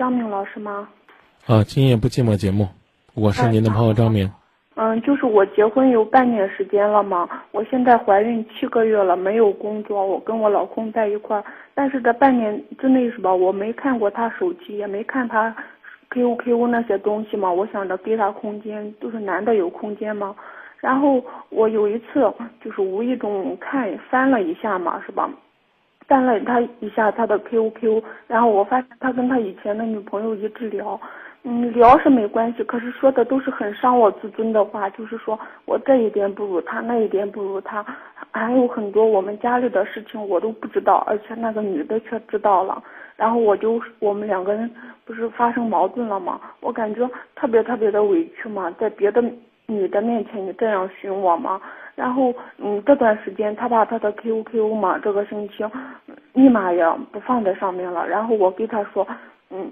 张明老师吗？啊，今夜不寂寞节目，我是您的朋友张明。嗯，就是我结婚有半年时间了嘛，我现在怀孕七个月了，没有工作，我跟我老公在一块儿，但是这半年之内是吧，我没看过他手机，也没看他 QQ 那些东西嘛，我想着给他空间，就是男的有空间嘛。然后我有一次就是无意中看翻了一下嘛，是吧？翻了他一下他的 QQ，然后我发现他跟他以前的女朋友一直聊，嗯，聊是没关系，可是说的都是很伤我自尊的话，就是说我这一点不如他，那一点不如他，还有很多我们家里的事情我都不知道，而且那个女的却知道了，然后我就我们两个人不是发生矛盾了吗？我感觉特别特别的委屈嘛，在别的女的面前你这样寻我吗？然后，嗯，这段时间他把他的 QQ 嘛，这个星期密码也不放在上面了。然后我给他说，嗯，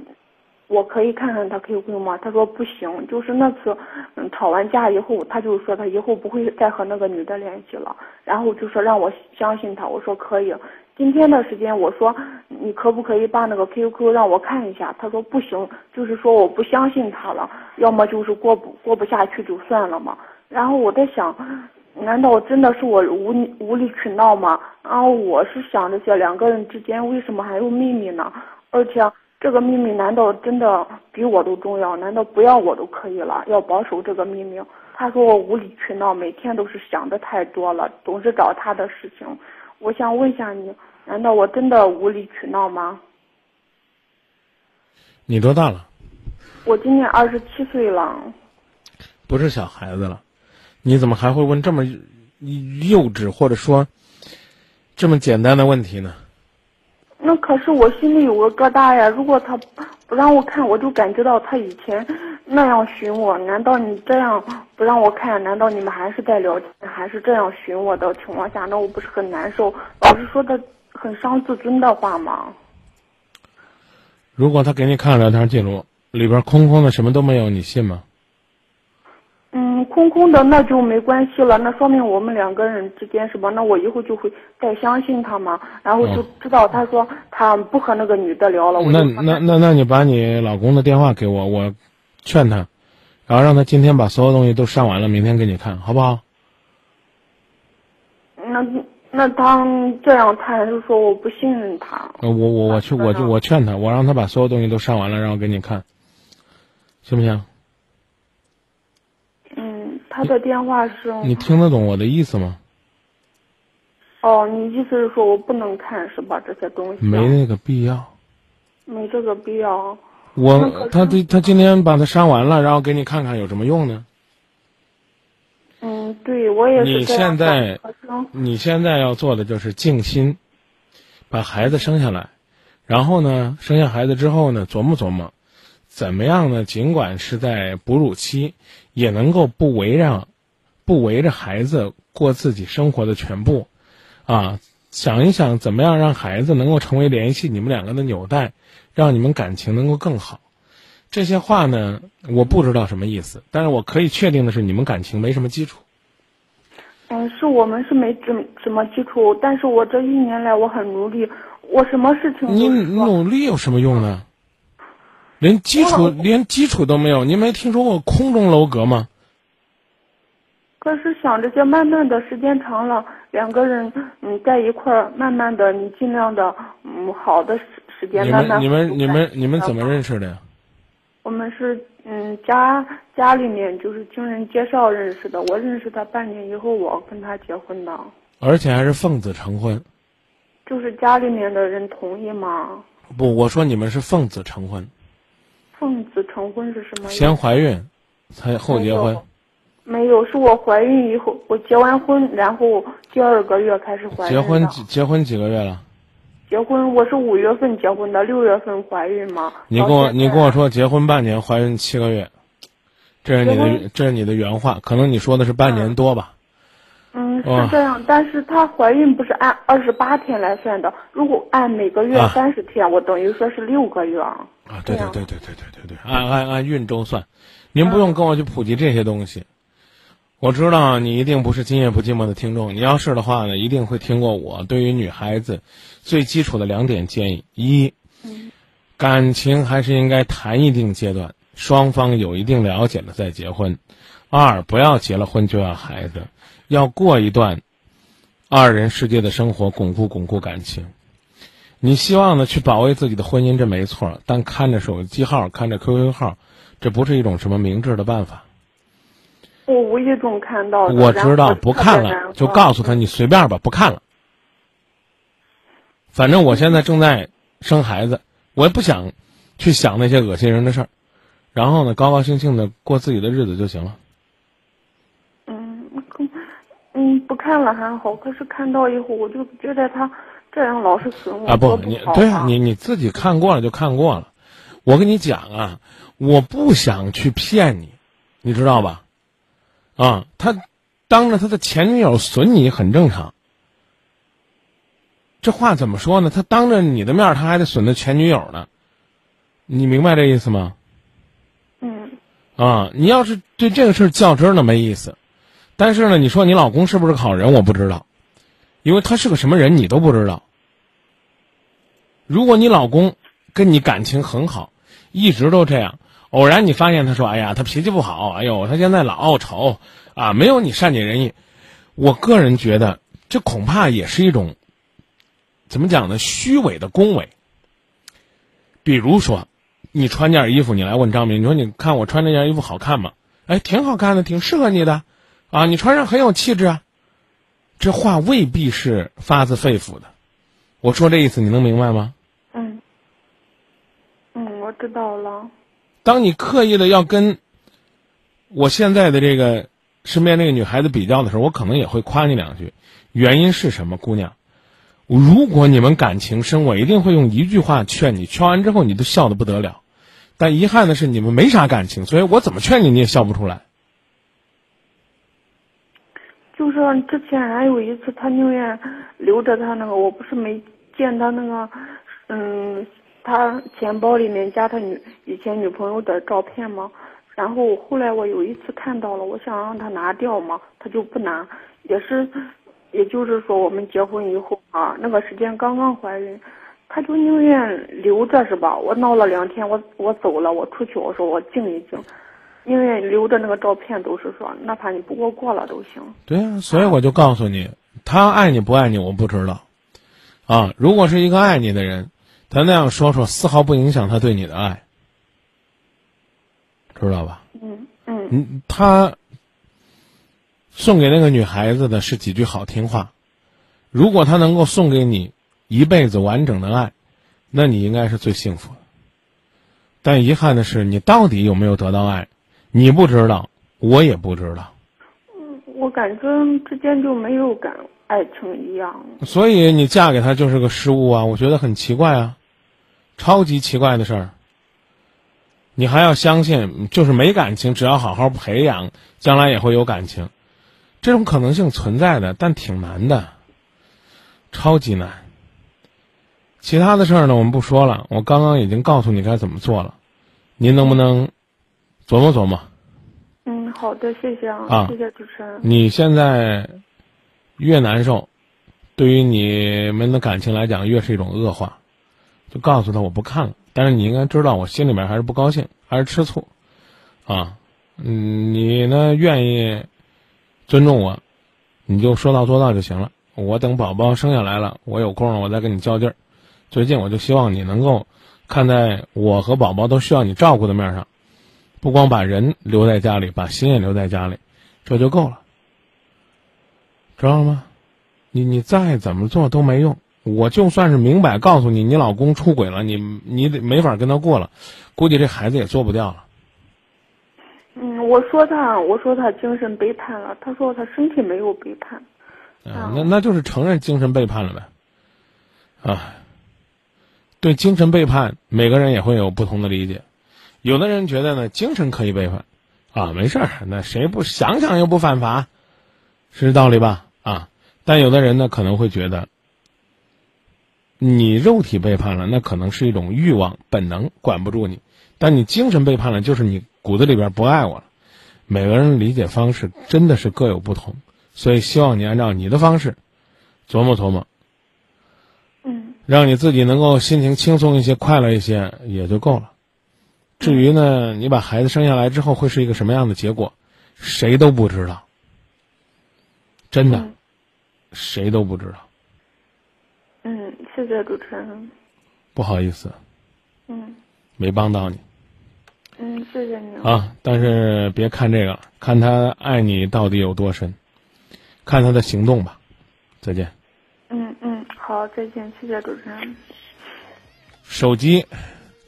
我可以看看他 QQ 吗？他说不行。就是那次，嗯，吵完架以后，他就说他以后不会再和那个女的联系了。然后就说让我相信他，我说可以。今天的时间，我说你可不可以把那个 QQ 让我看一下？他说不行，就是说我不相信他了，要么就是过不过不下去就算了嘛。然后我在想。难道真的是我无无理取闹吗？然后我是想这些两个人之间为什么还有秘密呢？而且这个秘密难道真的比我都重要？难道不要我都可以了？要保守这个秘密？他说我无理取闹，每天都是想的太多了，总是找他的事情。我想问一下你，难道我真的无理取闹吗？你多大了？我今年二十七岁了。不是小孩子了。你怎么还会问这么幼稚或者说这么简单的问题呢？那可是我心里有个疙瘩呀！如果他不让我看，我就感觉到他以前那样寻我。难道你这样不让我看？难道你们还是在聊天，还是这样寻我的情况下，那我不是很难受？老是说的很伤自尊的话吗？如果他给你看聊天记录，里边空空的，什么都没有，你信吗？嗯，空空的那就没关系了，那说明我们两个人之间是吧？那我以后就会再相信他嘛，然后就知道他说他不和那个女的聊了。那那那那你把你老公的电话给我，我劝他，然后让他今天把所有东西都删完了，明天给你看，好不好？那那他这样，他还是说我不信任他。我我我去我就我劝他，我让他把所有东西都删完了，然后给你看，行不行？他的电话是。你听得懂我的意思吗？哦，你意思是说我不能看是吧？这些东西。没那个必要。没这个必要。我他他他今天把它删完了，然后给你看看有什么用呢？嗯，对我也是。你现在你现在要做的就是静心，把孩子生下来，然后呢，生下孩子之后呢，琢磨琢磨。怎么样呢？尽管是在哺乳期，也能够不围绕、不围着孩子过自己生活的全部，啊，想一想怎么样让孩子能够成为联系你们两个的纽带，让你们感情能够更好。这些话呢，我不知道什么意思，但是我可以确定的是，你们感情没什么基础。嗯，是我们是没怎什么基础，但是我这一年来我很努力，我什么事情你努力有什么用呢？连基础连基础都没有，你没听说过空中楼阁吗？可是想着，就慢慢的时间长了，两个人嗯在一块儿，慢慢的你尽量的嗯好的时时间慢慢。你们你们你们你们怎么认识的呀？我们是嗯家家里面就是经人介绍认识的，我认识他半年以后，我跟他结婚的。而且还是奉子成婚。就是家里面的人同意吗？不，我说你们是奉子成婚。奉子成婚是什么？先怀孕，才后结婚。没有，是我怀孕以后，我结完婚，然后第二个月开始怀孕结婚几结婚几个月了？结婚我是五月份结婚的，六月份怀孕嘛。你跟我你跟我说结婚半年，怀孕七个月，这是你的这是你的原话，可能你说的是半年多吧？嗯，是这样，但是她怀孕不是按二十八天来算的，如果按每个月三十天，我等于说是六个月啊。啊，对对对对对对对对，按按按运周算，您不用跟我去普及这些东西。我知道你一定不是今夜不寂寞的听众，你要是的话呢，一定会听过我对于女孩子最基础的两点建议：一，感情还是应该谈一定阶段，双方有一定了解了再结婚；二，不要结了婚就要孩子，要过一段二人世界的生活，巩固巩固感情。你希望呢去保卫自己的婚姻，这没错，但看着手机号，看着 QQ 号，这不是一种什么明智的办法。我无意中看到的。我知道，不看了，就告诉他你随便吧，不看了。反正我现在正在生孩子，我也不想去想那些恶心人的事儿，然后呢，高高兴兴的过自己的日子就行了。嗯，嗯，不看了还好，可是看到以后，我就觉得他这样老是损我。啊不，你对啊，你你自己看过了就看过了。我跟你讲啊，我不想去骗你，你知道吧？啊，他当着他的前女友损你很正常。这话怎么说呢？他当着你的面，他还得损他前女友呢。你明白这意思吗？嗯。啊，你要是对这个事儿较真儿没意思。但是呢，你说你老公是不是好人？我不知道，因为他是个什么人你都不知道。如果你老公跟你感情很好，一直都这样。偶然你发现他说：“哎呀，他脾气不好，哎呦，他现在老傲丑，啊，没有你善解人意。”我个人觉得，这恐怕也是一种怎么讲呢？虚伪的恭维。比如说，你穿件衣服，你来问张明，你说：“你看我穿这件衣服好看吗？”哎，挺好看的，挺适合你的，啊，你穿上很有气质啊。这话未必是发自肺腑的。我说这意思，你能明白吗？嗯，嗯，我知道了。当你刻意的要跟我现在的这个身边这个女孩子比较的时候，我可能也会夸你两句。原因是什么，姑娘？如果你们感情深，我一定会用一句话劝你，劝完之后你都笑得不得了。但遗憾的是，你们没啥感情，所以我怎么劝你，你也笑不出来。就是之前还有一次，他宁愿留着他那个，我不是没见他那个，嗯。他钱包里面加他女以前女朋友的照片吗？然后后来我有一次看到了，我想让他拿掉嘛，他就不拿。也是，也就是说我们结婚以后啊，那个时间刚刚怀孕，他就宁愿留着是吧？我闹了两天，我我走了，我出去，我说我静一静，宁愿留着那个照片，都是说哪怕你不给我过了都行。对啊，所以我就告诉你，他爱你不爱你我不知道，啊，如果是一个爱你的人。他那样说说，丝毫不影响他对你的爱，知道吧？嗯嗯。他送给那个女孩子的是几句好听话，如果他能够送给你一辈子完整的爱，那你应该是最幸福的。但遗憾的是，你到底有没有得到爱，你不知道，我也不知道。嗯，我感觉之间就没有感爱情一样。所以你嫁给他就是个失误啊！我觉得很奇怪啊。超级奇怪的事儿，你还要相信，就是没感情，只要好好培养，将来也会有感情，这种可能性存在的，但挺难的，超级难。其他的事儿呢，我们不说了，我刚刚已经告诉你该怎么做了，您能不能琢磨琢磨？嗯，好的，谢谢啊，谢谢主持人。你现在越难受，对于你们的感情来讲，越是一种恶化。就告诉他我不看了，但是你应该知道我心里面还是不高兴，还是吃醋，啊，嗯，你呢愿意尊重我，你就说到做到就行了。我等宝宝生下来了，我有空了我再跟你较劲儿。最近我就希望你能够看在我和宝宝都需要你照顾的面上，不光把人留在家里，把心也留在家里，这就够了，知道了吗？你你再怎么做都没用。我就算是明摆告诉你，你老公出轨了，你你得没法跟他过了，估计这孩子也做不掉了。嗯，我说他，我说他精神背叛了，他说他身体没有背叛。啊，那那就是承认精神背叛了呗。啊，对精神背叛，每个人也会有不同的理解。有的人觉得呢，精神可以背叛，啊，没事儿，那谁不想想又不犯法，是这道理吧？啊，但有的人呢，可能会觉得，你肉体背叛了，那可能是一种欲望本能管不住你，但你精神背叛了，就是你骨子里边不爱我了。每个人理解方式真的是各有不同。所以，希望你按照你的方式琢磨琢磨，嗯，让你自己能够心情轻松一些、快乐一些也就够了。至于呢，你把孩子生下来之后会是一个什么样的结果，谁都不知道。真的，谁都不知道。嗯，谢谢主持人。不好意思。嗯。没帮到你。嗯，谢谢你。啊，但是别看这个，看他爱你到底有多深。看他的行动吧，再见。嗯嗯，好，再见，谢谢主持人。手机、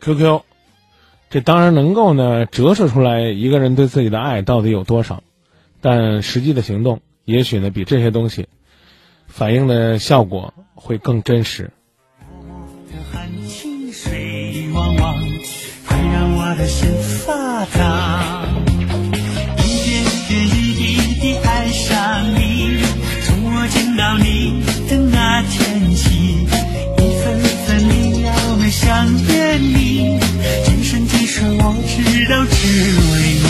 QQ，这当然能够呢折射出来一个人对自己的爱到底有多少，但实际的行动也许呢比这些东西反映的效果会更真实。到你的那天起，一分分秒秒想念你，我知道只为你。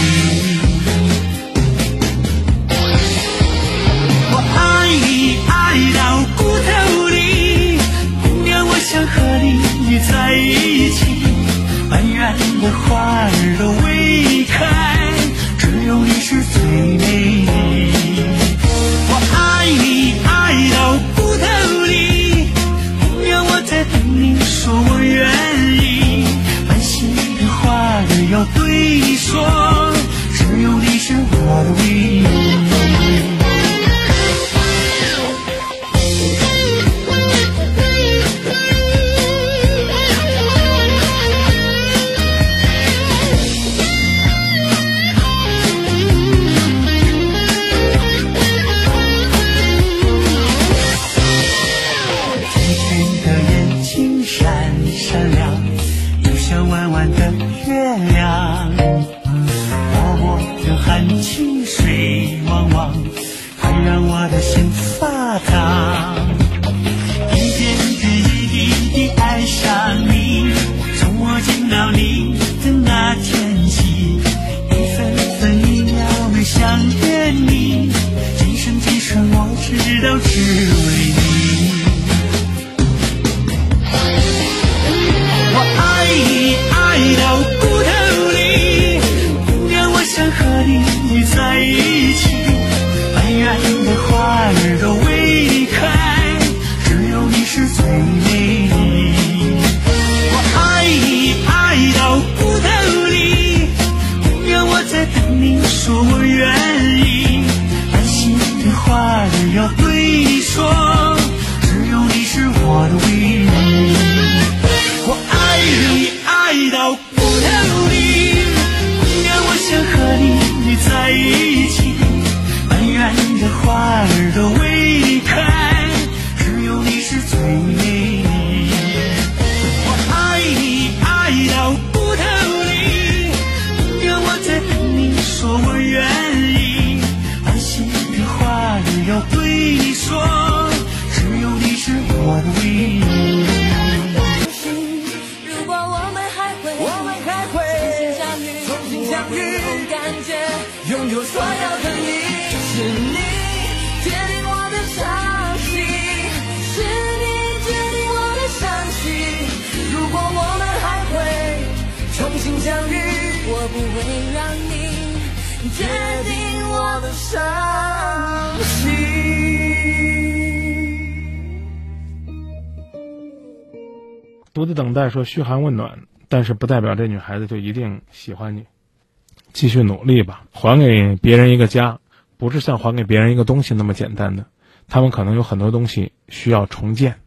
我爱你爱到骨头里，姑娘我想和你在一起，满园的花儿都未开，只有你是最美说，所有的你是你决定我的伤心是你决定我的伤心如果我们还会重新相遇我不会让你决定我的伤心独自等待说嘘寒问暖但是不代表这女孩子就一定喜欢你。继续努力吧，还给别人一个家，不是像还给别人一个东西那么简单的。他们可能有很多东西需要重建。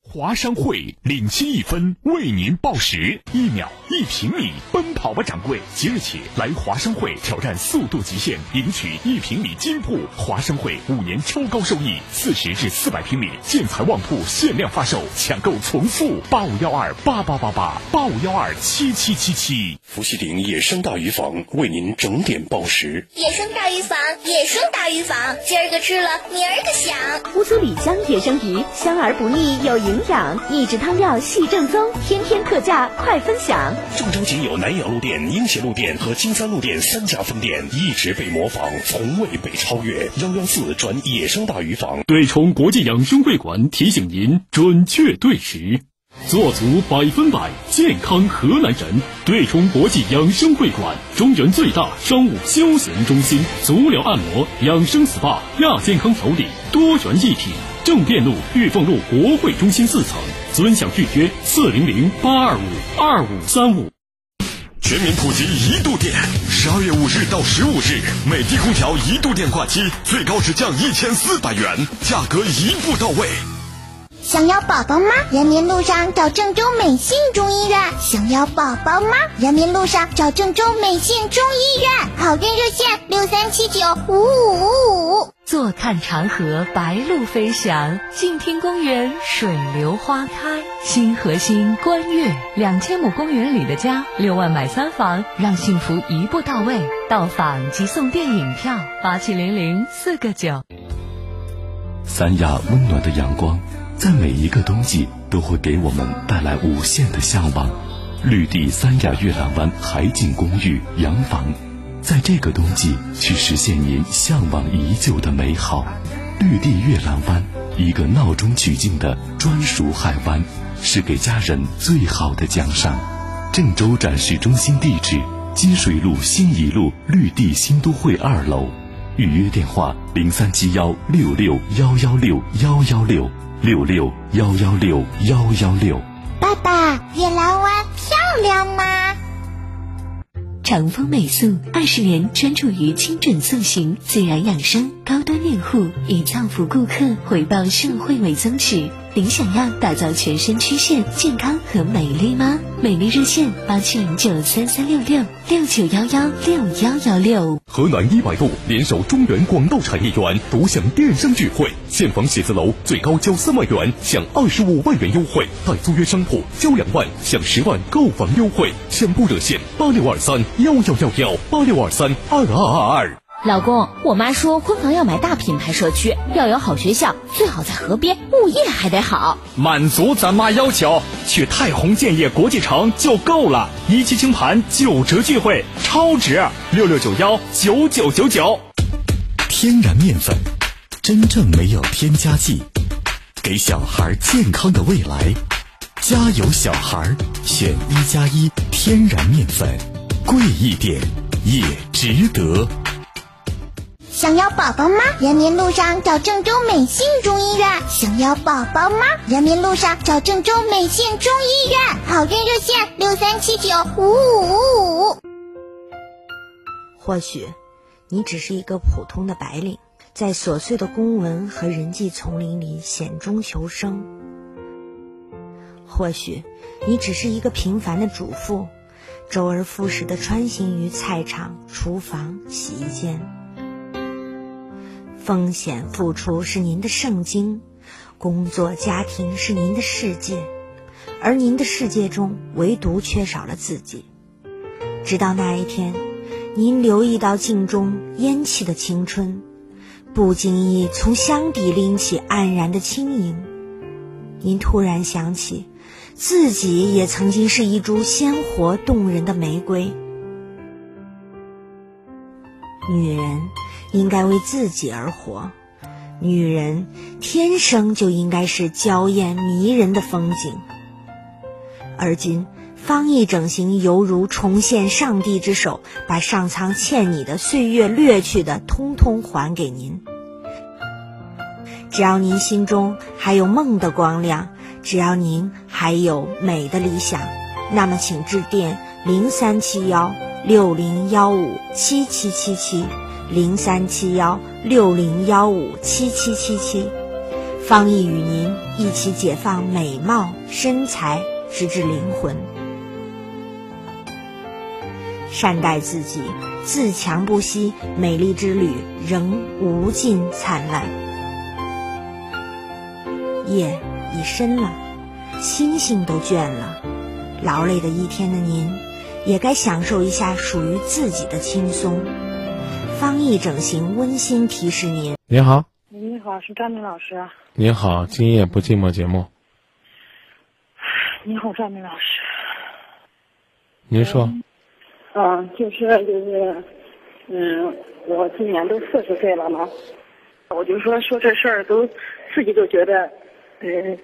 华商会领先一分，为您报时，一秒。一平米，奔跑吧掌柜！即日起来华商会挑战速度极限，赢取一平米金铺。华商会五年超高收益，四十至四百平米建材旺铺限量发售，抢购从速八五幺二八八八八八五幺二七七七七。伏羲顶野生大鱼坊为您整点报时。野生大鱼坊，野生大鱼坊，今儿个吃了，明儿个想。乌苏里江野生鱼，香而不腻，有营养，秘制汤料系正宗，天天特价快分享。郑州仅有南阳路店、英协路店和金三路店三家分店，一直被模仿，从未被超越。幺幺四转野生大鱼坊，对冲国际养生会馆提醒您准确对时。做足百分百健康河南人，对冲国际养生会馆，中原最大商务休闲中心，足疗按摩、养生 SPA、亚健康调理，多元一体。正店路、玉凤路国会中心四层，尊享预约四零零八二五二五三五。全民普及一度电，十二月五日到十五日，美的空调一度电挂机最高只降一千四百元，价格一步到位。想要宝宝吗？人民路上找郑州美信中医院。想要宝宝吗？人民路上找郑州美信中医院。好运热线六三七九五五五五。坐看长河白鹭飞翔，静听公园水流花开。新河心观月两千亩公园里的家，六万买三房，让幸福一步到位。到访即送电影票，八七零零四个九。三亚温暖的阳光。在每一个冬季，都会给我们带来无限的向往。绿地三亚月亮湾海景公寓洋房，在这个冬季去实现您向往已久的美好。绿地月兰湾，一个闹中取静的专属海湾，是给家人最好的奖赏。郑州展示中心地址：金水路新一路绿地新都会二楼。预约电话：零三七幺六六幺幺六幺幺六。六六幺幺六幺幺六，爸爸，月兰湾漂亮吗？长风美素二十年专注于精准塑形、自然养生、高端用户，以造福顾客、回报社会为宗旨。您想要打造全身曲线健康和美丽吗？美丽热线八七零九三三六六六九幺幺六幺幺六。河南一百度联手中原广道产业园独享电商聚会，现房写字楼最高交三万元享二十五万元优惠，待租约商铺交两万享十万购房优惠。抢购热线八六二三幺幺幺幺八六二三二二二二。老公，我妈说婚房要买大品牌社区，要有好学校，最好在河边，物业还得好。满足咱妈要求，去泰宏建业国际城就够了。一期清盘九折聚会，超值！六六九幺九九九九。天然面粉，真正没有添加剂，给小孩健康的未来。家有，小孩！选一加一天然面粉，贵一点也值得。想要宝宝吗？人民路上找郑州美信中医院。想要宝宝吗？人民路上找郑州美信中医院。好运热线六三七九五五五五。或许，你只是一个普通的白领，在琐碎的公文和人际丛林里险中求生；或许，你只是一个平凡的主妇，周而复始的穿行于菜场、厨房、洗衣间。风险付出是您的圣经，工作家庭是您的世界，而您的世界中唯独缺少了自己。直到那一天，您留意到镜中烟气的青春，不经意从箱底拎起黯然的轻盈，您突然想起，自己也曾经是一株鲜活动人的玫瑰。女人。应该为自己而活，女人天生就应该是娇艳迷人的风景。而今方毅整形犹如重现上帝之手，把上苍欠你的岁月掠去的，通通还给您。只要您心中还有梦的光亮，只要您还有美的理想，那么请致电零三七幺六零幺五七七七七。零三七幺六零幺五七七七七，方毅与您一起解放美貌身材，直至灵魂。善待自己，自强不息，美丽之旅仍无尽灿烂。夜已深了，星星都倦了，劳累的一天的您，也该享受一下属于自己的轻松。方毅整形温馨提示您：您好，你好，是张明老师。您好，今夜不寂寞节目。你好，张明老师。您说。嗯，就是就是，嗯，我今年都四十岁了嘛，我就说说这事儿都自己都觉得，嗯，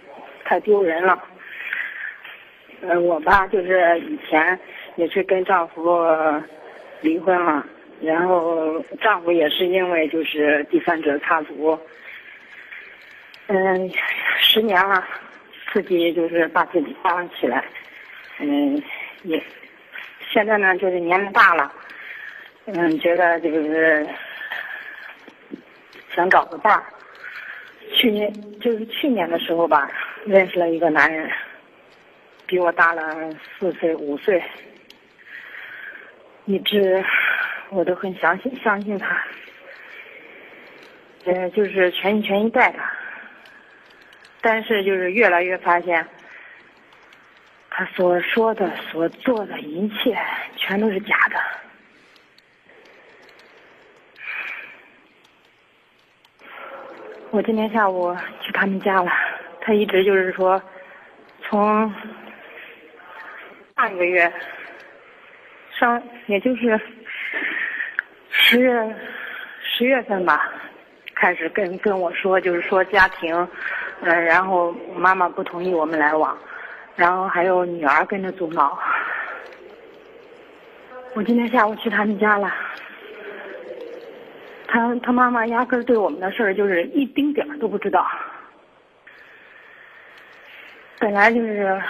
太丢人了。嗯，我吧就是以前也是跟丈夫离婚了，然后丈夫也是因为就是第三者插足，嗯，十年了，自己就是把自己包起来，嗯，也。现在呢，就是年龄大了，嗯，觉得就是想找个伴儿。去年就是去年的时候吧，认识了一个男人，比我大了四岁五岁，一直我都很相信相信他，呃，就是全心全意带他。但是就是越来越发现。他所说的、所做的一切，全都是假的。我今天下午去他们家了，他一直就是说，从半个月上，也就是十月十月份吧，开始跟跟我说，就是说家庭，嗯，然后妈妈不同意我们来往。然后还有女儿跟着阻挠。我今天下午去他们家了，他他妈妈压根儿对我们的事儿就是一丁点儿都不知道。本来就是，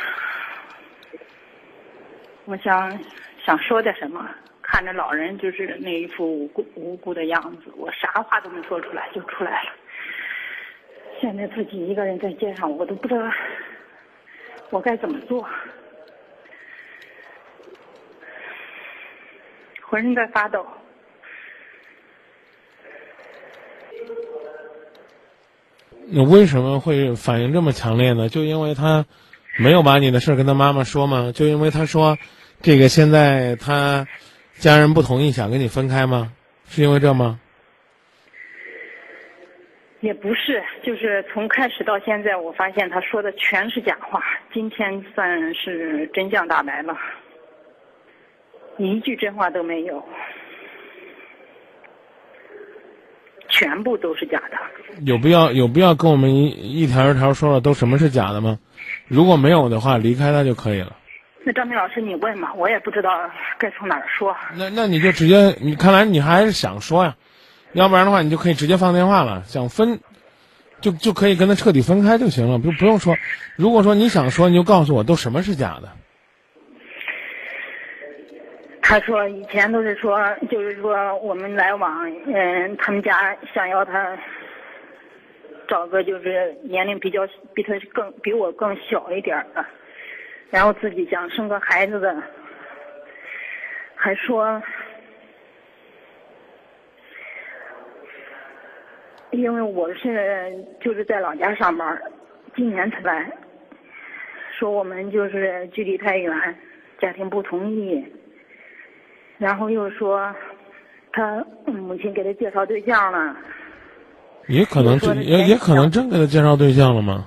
我想想说点什么，看着老人就是那一副无辜无辜的样子，我啥话都没说出来就出来了。现在自己一个人在街上，我都不知道。我该怎么做？浑身在发抖。那为什么会反应这么强烈呢？就因为他没有把你的事跟他妈妈说吗？就因为他说这个现在他家人不同意，想跟你分开吗？是因为这吗？也不是，就是从开始到现在，我发现他说的全是假话。今天算是真相大白了，一句真话都没有，全部都是假的。有必要有必要跟我们一一条一条说了都什么是假的吗？如果没有的话，离开他就可以了。那张明老师，你问嘛，我也不知道该从哪儿说。那那你就直接，你看来你还是想说呀。要不然的话，你就可以直接放电话了。想分，就就可以跟他彻底分开就行了，不不用说。如果说你想说，你就告诉我，都什么是假的。他说以前都是说，就是说我们来往，嗯，他们家想要他找个就是年龄比较比他更比我更小一点的，然后自己想生个孩子的，还说。因为我是就是在老家上班，今年才来，说我们就是距离太远，家庭不同意，然后又说他母亲给他介绍对象了，也可能也也可能真给他介绍对象了吗？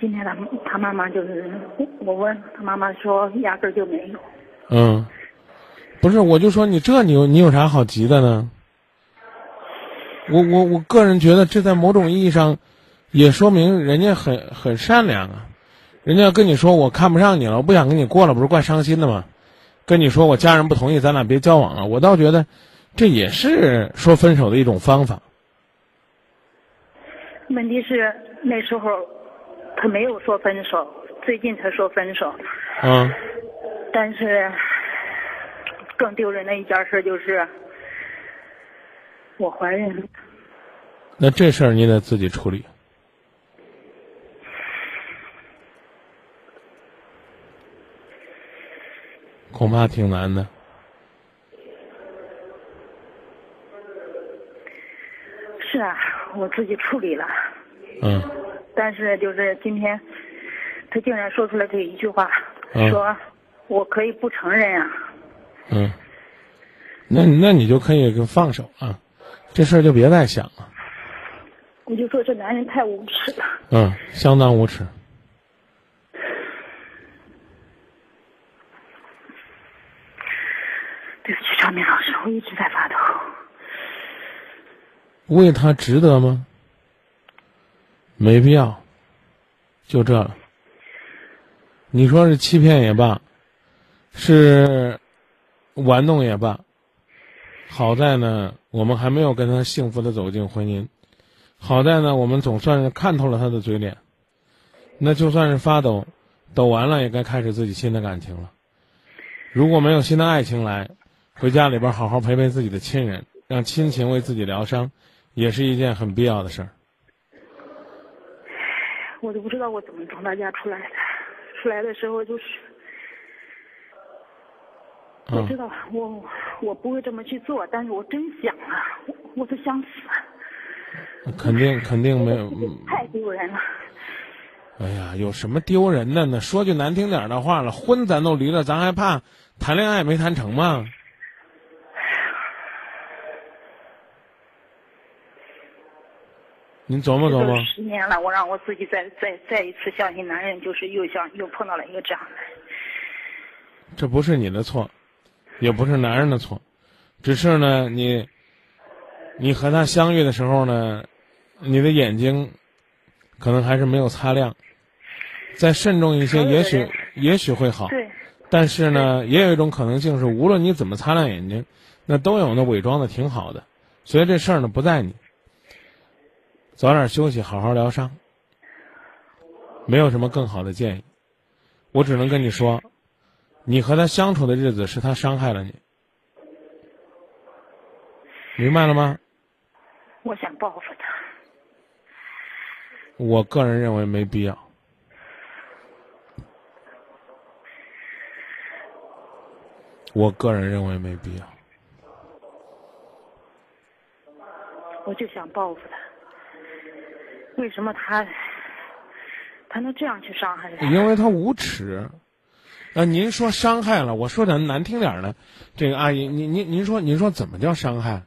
今天他他妈妈就是我问他妈妈说压根儿就没有。嗯，不是，我就说你这你有你有啥好急的呢？我我我个人觉得，这在某种意义上，也说明人家很很善良啊。人家要跟你说我看不上你了，我不想跟你过了，不是怪伤心的吗？跟你说我家人不同意，咱俩别交往了。我倒觉得，这也是说分手的一种方法。问题是那时候他没有说分手，最近才说分手。嗯。但是更丢人的一件事就是。我怀孕了，那这事儿你得自己处理。恐怕挺难的。是啊，我自己处理了。嗯。但是就是今天，他竟然说出来这一句话，嗯、说我可以不承认啊。嗯。那那你就可以放手啊，这事儿就别再想了。我就说这男人太无耻了。嗯，相当无耻。对不起，张明老师，我一直在发抖。为他值得吗？没必要。就这了。你说是欺骗也罢，是玩弄也罢，好在呢，我们还没有跟他幸福的走进婚姻。好在呢，我们总算是看透了他的嘴脸。那就算是发抖，抖完了也该开始自己新的感情了。如果没有新的爱情来，回家里边好好陪陪自己的亲人，让亲情为自己疗伤，也是一件很必要的事儿。我都不知道我怎么从他家出来的，出来的时候就是，我知道我我不会这么去做，但是我真想啊，我我都想死。肯定肯定没有，太丢人了。哎呀，有什么丢人的呢？说句难听点的话了，婚咱都离了，咱还怕谈恋爱没谈成吗？您琢磨琢磨。十年了，我让我自己再再再一次相信男人，就是又像又碰到了一个这样的。这不是你的错，也不是男人的错，只是呢，你，你和他相遇的时候呢，你的眼睛可能还是没有擦亮，再慎重一些，也许也许会好。对。但是呢，也有一种可能性是，无论你怎么擦亮眼睛，那都有那伪装的挺好的，所以这事儿呢不在你。早点休息，好好疗伤。没有什么更好的建议，我只能跟你说，你和他相处的日子是他伤害了你，明白了吗？我想报复他。我个人认为没必要。我个人认为没必要。我就想报复他。为什么他他能这样去伤害他？因为他无耻。啊，您说伤害了，我说点难听点的，这个阿姨，您您您说您说怎么叫伤害？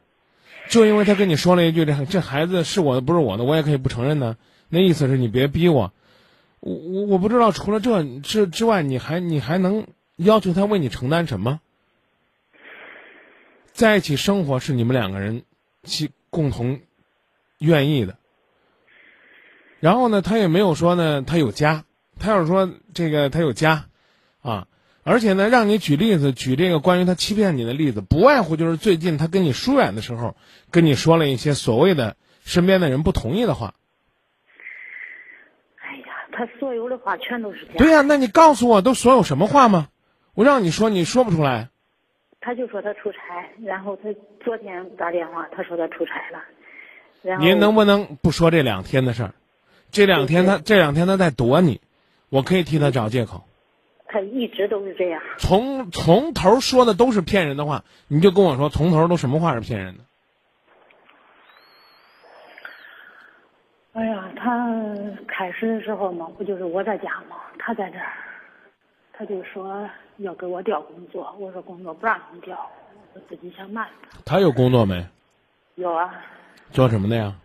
就因为他跟你说了一句这这孩子是我的不是我的，我也可以不承认呢。那意思是你别逼我。我我我不知道除了这之之外，你还你还能要求他为你承担什么？在一起生活是你们两个人去共同愿意的。然后呢，他也没有说呢，他有家。他要是说这个他有家，啊，而且呢，让你举例子，举这个关于他欺骗你的例子，不外乎就是最近他跟你疏远的时候，跟你说了一些所谓的身边的人不同意的话。哎呀，他所有的话全都是这样。对呀，那你告诉我，都所有什么话吗？我让你说，你说不出来。他就说他出差，然后他昨天打电话，他说他出差了。然后您能不能不说这两天的事儿？这两天他这两天他在躲你，我可以替他找借口。他一直都是这样。从从头说的都是骗人的话，你就跟我说从头都什么话是骗人的？哎呀，他开始的时候嘛，不就是我在家嘛，他在这儿，他就说要给我调工作，我说工作不让你调，我自己想办法。他有工作没？有啊。做什么的呀？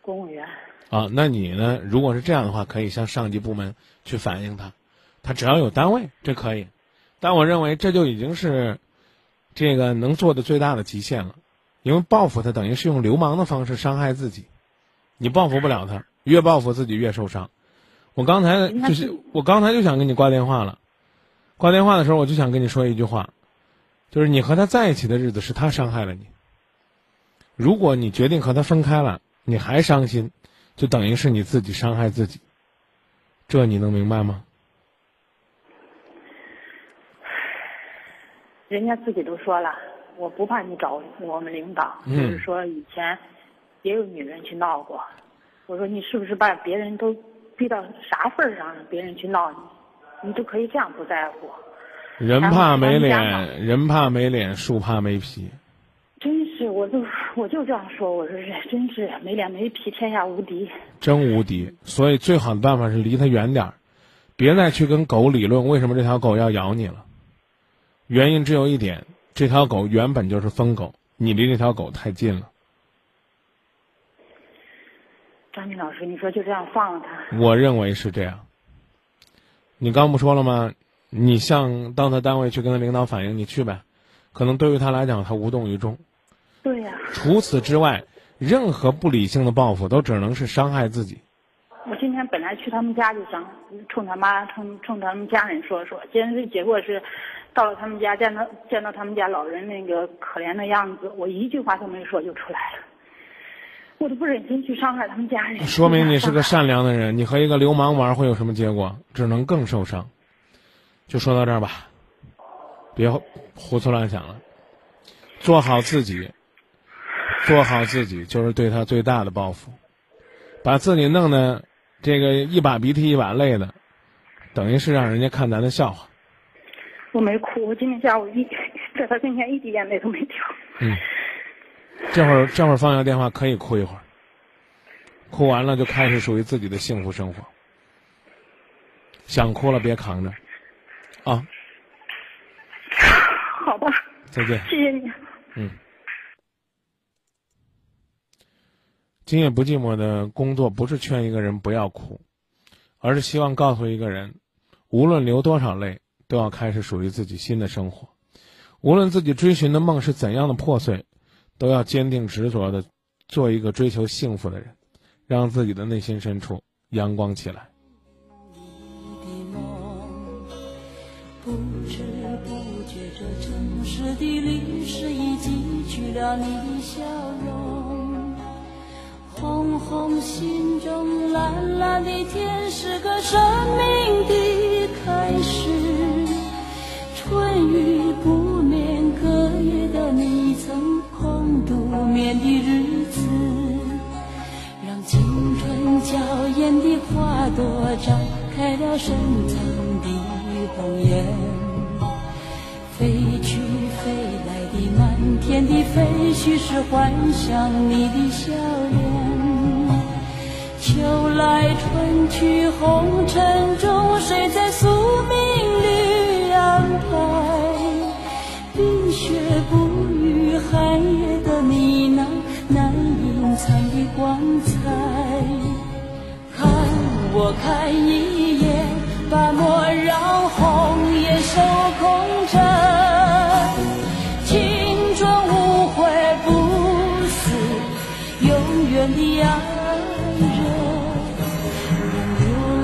公务员。啊，那你呢？如果是这样的话，可以向上级部门去反映他。他只要有单位，这可以。但我认为这就已经是这个能做的最大的极限了，因为报复他等于是用流氓的方式伤害自己。你报复不了他，越报复自己越受伤。我刚才就是我刚才就想跟你挂电话了，挂电话的时候我就想跟你说一句话，就是你和他在一起的日子是他伤害了你。如果你决定和他分开了，你还伤心。就等于是你自己伤害自己，这你能明白吗？人家自己都说了，我不怕你找我们领导，就是说以前也有女人去闹过。我说你是不是把别人都逼到啥份儿上了，别人去闹你，你都可以这样不在乎？人怕没脸，人怕没脸，树怕没皮。我就我就这样说，我说是，真是没脸没皮，天下无敌。真无敌，所以最好的办法是离他远点儿，别再去跟狗理论为什么这条狗要咬你了。原因只有一点，这条狗原本就是疯狗，你离这条狗太近了。张明老师，你说就这样放了他？我认为是这样。你刚不说了吗？你向到他单位去跟他领导反映，你去呗。可能对于他来讲，他无动于衷。对呀。除此之外，任何不理性的报复都只能是伤害自己。我今天本来去他们家就想冲他妈、冲冲他们家人说说，今天这结果是，到了他们家见到见到他们家老人那个可怜的样子，我一句话都没说就出来了。我都不忍心去伤害他们家人。说明你是个善良的人，你和一个流氓玩会有什么结果？只能更受伤。就说到这儿吧，别胡思乱想了，做好自己，做好自己就是对他最大的报复。把自己弄得这个一把鼻涕一把泪的，等于是让人家看咱的笑话。我没哭，我今天下午一 在他跟前一滴眼泪都没掉。嗯。这会儿这会儿放下电话可以哭一会儿，哭完了就开始属于自己的幸福生活。想哭了别扛着，啊。好吧。再见。谢谢你。嗯。今夜不寂寞的工作不是劝一个人不要哭，而是希望告诉一个人，无论流多少泪，都要开始属于自己新的生活。无论自己追寻的梦是怎样的破碎。都要坚定执着的做一个追求幸福的人，让自己的内心深处阳光起来。不知不觉，这城市的历史已记取了你的笑容。红红心中，蓝蓝的天，是个生命的开始。春雨不眠，隔夜的你曾。空独眠的日子，让青春娇艳的花朵绽开了深藏的红颜。飞去飞来的满天的飞絮是幻想你的笑脸。秋来春去红尘中，谁在宿命里安排？冰雪不语。寒夜的你那难隐藏的光彩，看我看一眼，把莫让红颜守空枕。青春无悔不死，永远的爱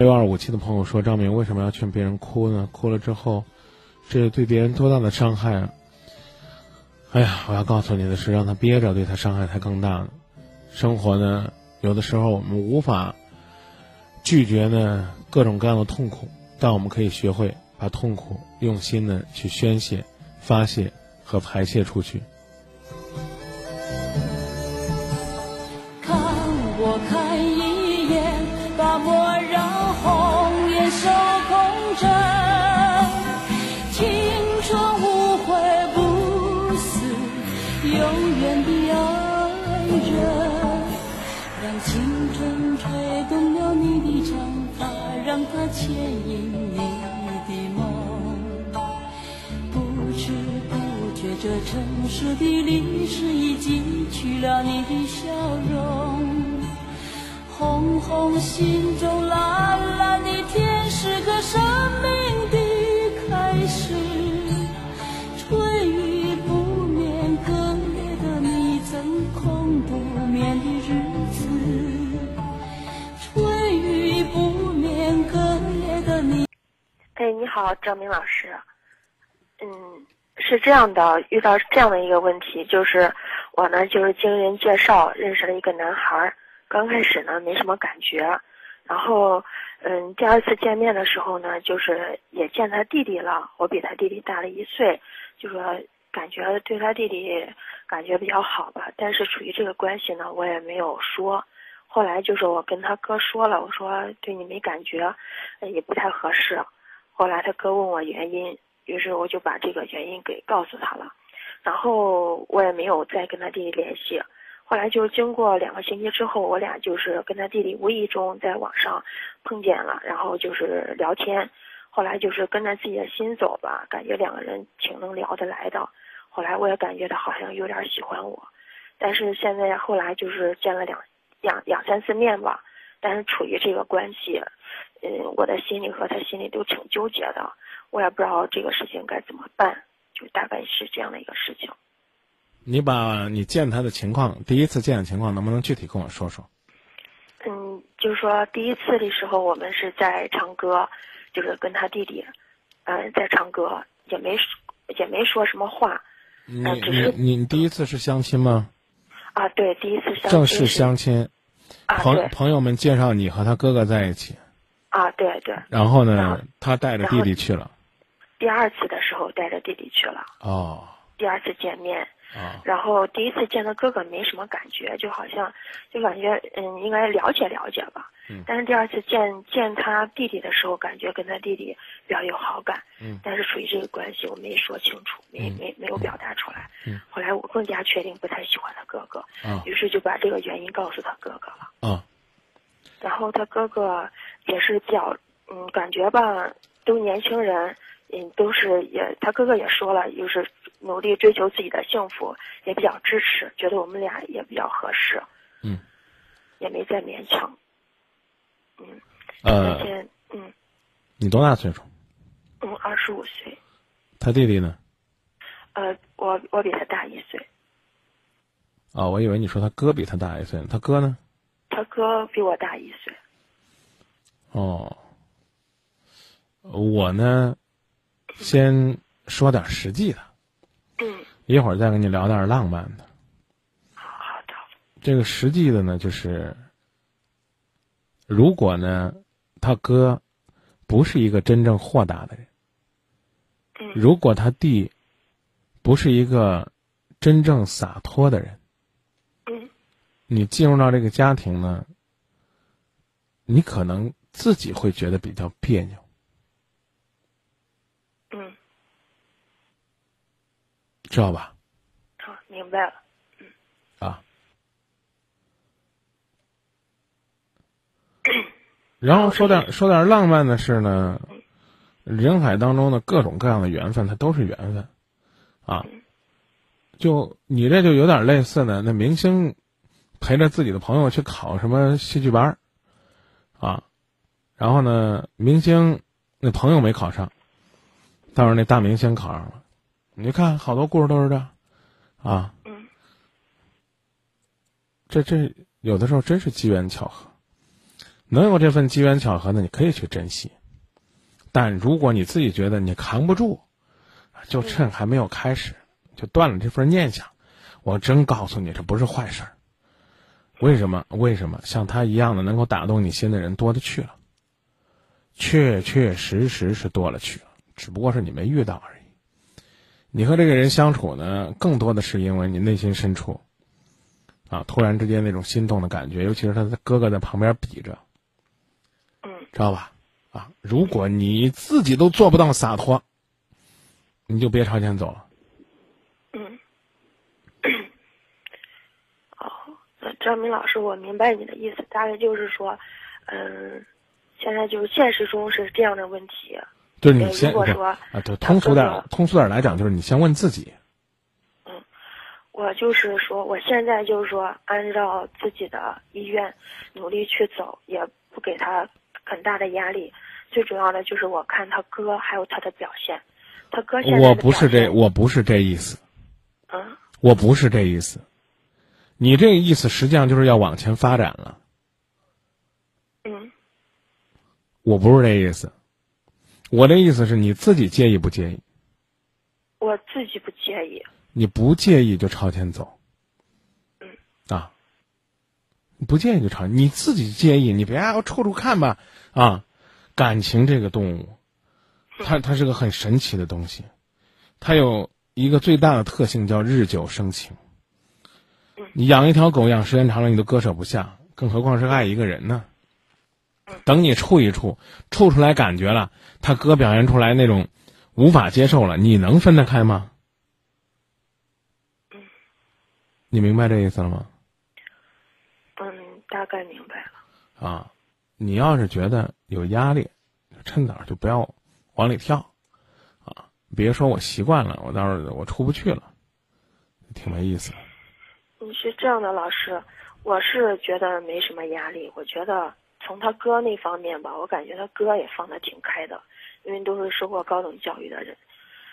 六二五七的朋友说：“张明为什么要劝别人哭呢？哭了之后，这对别人多大的伤害啊！哎呀，我要告诉你的是，让他憋着，对他伤害才更大呢。生活呢，有的时候我们无法拒绝呢各种各样的痛苦，但我们可以学会把痛苦用心的去宣泄、发泄和排泄出去。”城市的历史已记取了你的笑容，红红心中蓝蓝的天是个生命的开始，春雨不眠，隔夜的你曾空不眠的日子，春雨不眠，隔夜的你。哎，你好，张明老师，嗯。是这样的，遇到这样的一个问题，就是我呢，就是经人介绍认识了一个男孩，刚开始呢没什么感觉，然后嗯，第二次见面的时候呢，就是也见他弟弟了，我比他弟弟大了一岁，就说感觉对他弟弟感觉比较好吧，但是处于这个关系呢，我也没有说。后来就是我跟他哥说了，我说对你没感觉，也不太合适。后来他哥问我原因。于是我就把这个原因给告诉他了，然后我也没有再跟他弟弟联系。后来就经过两个星期之后，我俩就是跟他弟弟无意中在网上碰见了，然后就是聊天。后来就是跟着自己的心走吧，感觉两个人挺能聊得来的。后来我也感觉他好像有点喜欢我，但是现在后来就是见了两两两三次面吧，但是处于这个关系，嗯，我的心里和他心里都挺纠结的。我也不知道这个事情该怎么办，就大概是这样的一个事情。你把你见他的情况，第一次见的情况，能不能具体跟我说说？嗯，就是说第一次的时候，我们是在唱歌，就是跟他弟弟，嗯，在唱歌，也没也没说什么话。你你你第一次是相亲吗？啊，对，第一次相亲。正式相亲。啊，朋朋友们介绍你和他哥哥在一起。啊，对对。然后呢，他带着弟弟去了。第二次的时候带着弟弟去了哦，第二次见面啊，然后第一次见他哥哥没什么感觉，就好像就感觉嗯应该了解了解吧，嗯，但是第二次见见他弟弟的时候，感觉跟他弟弟比较有好感，嗯，但是属于这个关系我没说清楚，没没没有表达出来，嗯，后来我更加确定不太喜欢他哥哥，啊，于是就把这个原因告诉他哥哥了，啊，然后他哥哥也是比较嗯感觉吧，都年轻人。嗯，都是也，他哥哥也说了，就是努力追求自己的幸福，也比较支持，觉得我们俩也比较合适。嗯，也没再勉强。嗯。呃。嗯。你多大岁数？嗯，二十五岁。他弟弟呢？呃，我我比他大一岁。啊，我以为你说他哥比他大一岁，他哥呢？他哥比我大一岁。哦。我呢？先说点实际的，嗯，一会儿再跟你聊点浪漫的。好的。这个实际的呢，就是如果呢，他哥不是一个真正豁达的人，嗯，如果他弟不是一个真正洒脱的人，嗯，你进入到这个家庭呢，你可能自己会觉得比较别扭。知道吧？好，明白了。嗯。啊。然后说点说点浪漫的事呢，人海当中的各种各样的缘分，它都是缘分，啊。就你这就有点类似呢，那明星陪着自己的朋友去考什么戏剧班啊，然后呢，明星那朋友没考上，但是那大明星考上了。你看，好多故事都是这，啊，嗯，这这有的时候真是机缘巧合，能有这份机缘巧合呢，你可以去珍惜。但如果你自己觉得你扛不住，就趁还没有开始，就断了这份念想。我真告诉你，这不是坏事儿。为什么？为什么？像他一样的能够打动你心的人多的去了，确确实实是多了去了，只不过是你没遇到而已。你和这个人相处呢，更多的是因为你内心深处，啊，突然之间那种心动的感觉，尤其是他的哥哥在旁边比着，嗯，知道吧？啊，如果你自己都做不到洒脱，你就别朝前走了。嗯。哦，那张明老师，我明白你的意思，大概就是说，嗯，现在就是现实中是这样的问题。就是你先说啊，对，通俗点，通俗点来讲，就是你先问自己。嗯，我就是说，我现在就是说，按照自己的意愿努力去走，也不给他很大的压力。最主要的就是我看他哥还有他的表现，他哥现在我不是这，我不是这意思。嗯。我不是这意思，你这个意思实际上就是要往前发展了。嗯。我不是这意思。我的意思是你自己介意不介意？我自己不介意。你不介意就朝前走。嗯。啊。不介意就朝，你自己介意，你别啊，我处处看吧。啊，感情这个动物，它它是个很神奇的东西，它有一个最大的特性叫日久生情。你养一条狗养时间长了，你都割舍不下，更何况是爱一个人呢？等你处一处，处出来感觉了，他哥表现出来那种无法接受了，你能分得开吗？你明白这意思了吗？嗯，大概明白了。啊，你要是觉得有压力，趁早就不要往里跳，啊，别说我习惯了，我到时候我出不去了，挺没意思。你是这样的，老师，我是觉得没什么压力，我觉得。从他哥那方面吧，我感觉他哥也放得挺开的，因为都是受过高等教育的人。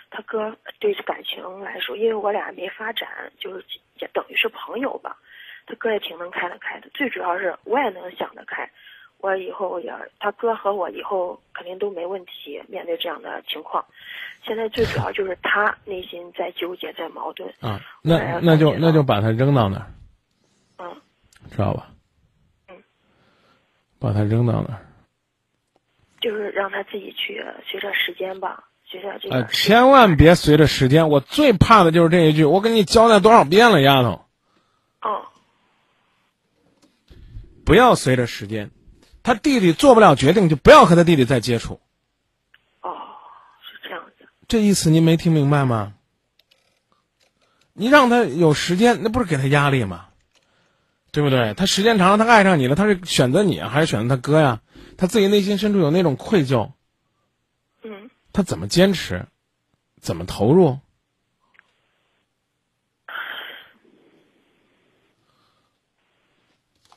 他哥对感情来说，因为我俩没发展，就是也等于是朋友吧。他哥也挺能开得开的，最主要是我也能想得开。我以后也，他哥和我以后肯定都没问题。面对这样的情况，现在最主要就是他内心在纠结，在矛盾。啊，那那就那就把他扔到那儿。嗯，知道吧？把他扔到那儿，就是让他自己去随着时间吧，随着这个。千万别随着时间，我最怕的就是这一句，我跟你交代多少遍了，丫头。哦。不要随着时间，他弟弟做不了决定，就不要和他弟弟再接触。哦，是这样子。这意思您没听明白吗？你让他有时间，那不是给他压力吗？对不对？他时间长了，他爱上你了，他是选择你还是选择他哥呀？他自己内心深处有那种愧疚。嗯。他怎么坚持？怎么投入？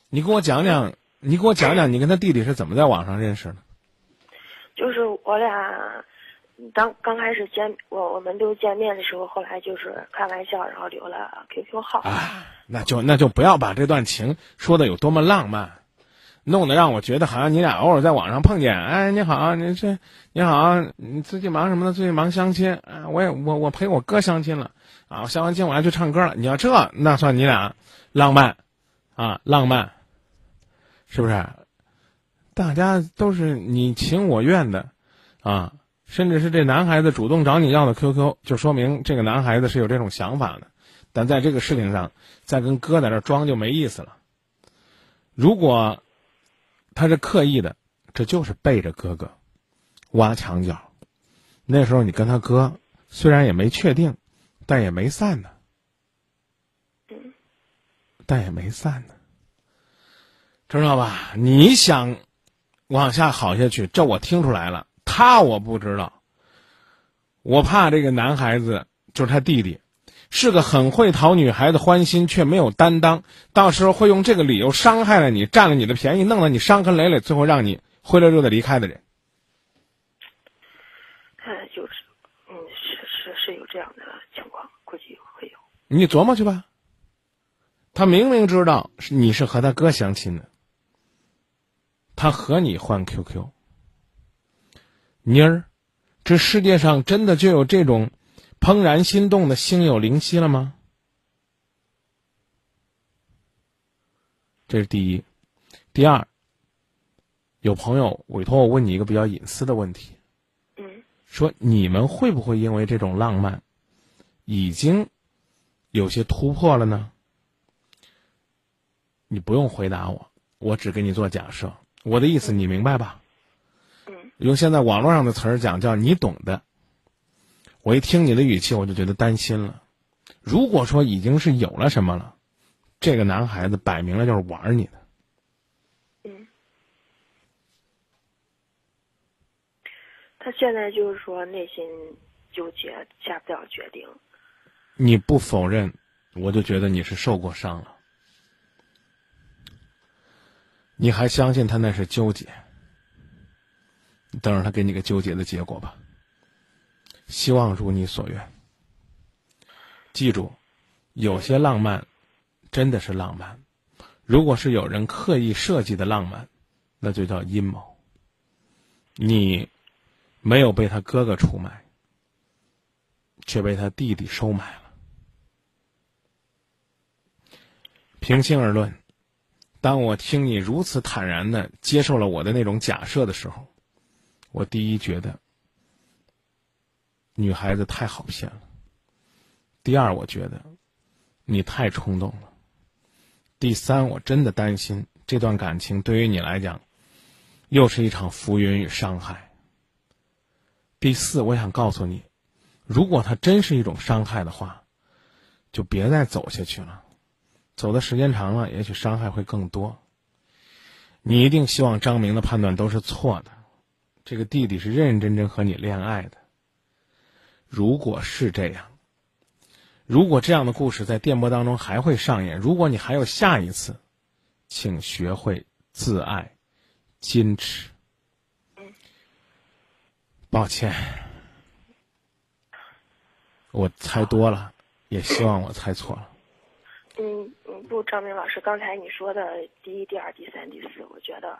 你给我讲讲，你给我讲讲，你跟他弟弟是怎么在网上认识的？就是我俩。当刚开始见我，我们都见面的时候，后来就是开玩笑，然后留了 QQ 号。啊，那就那就不要把这段情说的有多么浪漫，弄得让我觉得好像你俩偶尔在网上碰见。哎，你好，你这你好，你最近忙什么呢？最近忙相亲啊？我也我我陪我哥相亲了啊！我相完亲我还去唱歌了。你要这那算你俩浪漫啊？浪漫是不是？大家都是你情我愿的啊。甚至是这男孩子主动找你要的 QQ，就说明这个男孩子是有这种想法的。但在这个事情上，再跟哥在这装就没意思了。如果他是刻意的，这就是背着哥哥挖墙角。那时候你跟他哥虽然也没确定，但也没散呢。但也没散呢，知道吧？你想往下好下去，这我听出来了。他我不知道，我怕这个男孩子就是他弟弟，是个很会讨女孩子欢心却没有担当，到时候会用这个理由伤害了你，占了你的便宜，弄得你伤痕累累，最后让你灰溜溜的离开的人。哎，就是，嗯，是是是有这样的情况，估计会有。你琢磨去吧。他明明知道是你是和他哥相亲的，他和你换 QQ。妮儿，这世界上真的就有这种怦然心动的心有灵犀了吗？这是第一。第二，有朋友委托我问你一个比较隐私的问题。嗯。说你们会不会因为这种浪漫，已经有些突破了呢？你不用回答我，我只给你做假设。我的意思你明白吧？用现在网络上的词儿讲，叫你懂的。我一听你的语气，我就觉得担心了。如果说已经是有了什么了，这个男孩子摆明了就是玩你的。嗯。他现在就是说内心纠结，下不了决定。你不否认，我就觉得你是受过伤了。你还相信他那是纠结？等着他给你个纠结的结果吧。希望如你所愿。记住，有些浪漫，真的是浪漫。如果是有人刻意设计的浪漫，那就叫阴谋。你没有被他哥哥出卖，却被他弟弟收买了。平心而论，当我听你如此坦然的接受了我的那种假设的时候，我第一觉得女孩子太好骗了；第二，我觉得你太冲动了；第三，我真的担心这段感情对于你来讲又是一场浮云与伤害；第四，我想告诉你，如果它真是一种伤害的话，就别再走下去了。走的时间长了，也许伤害会更多。你一定希望张明的判断都是错的，这个弟弟是认认真真和你恋爱的。如果是这样，如果这样的故事在电波当中还会上演，如果你还有下一次，请学会自爱、矜持。抱歉，我猜多了，也希望我猜错了。嗯。不，张明老师，刚才你说的第一、第二、第三、第四，我觉得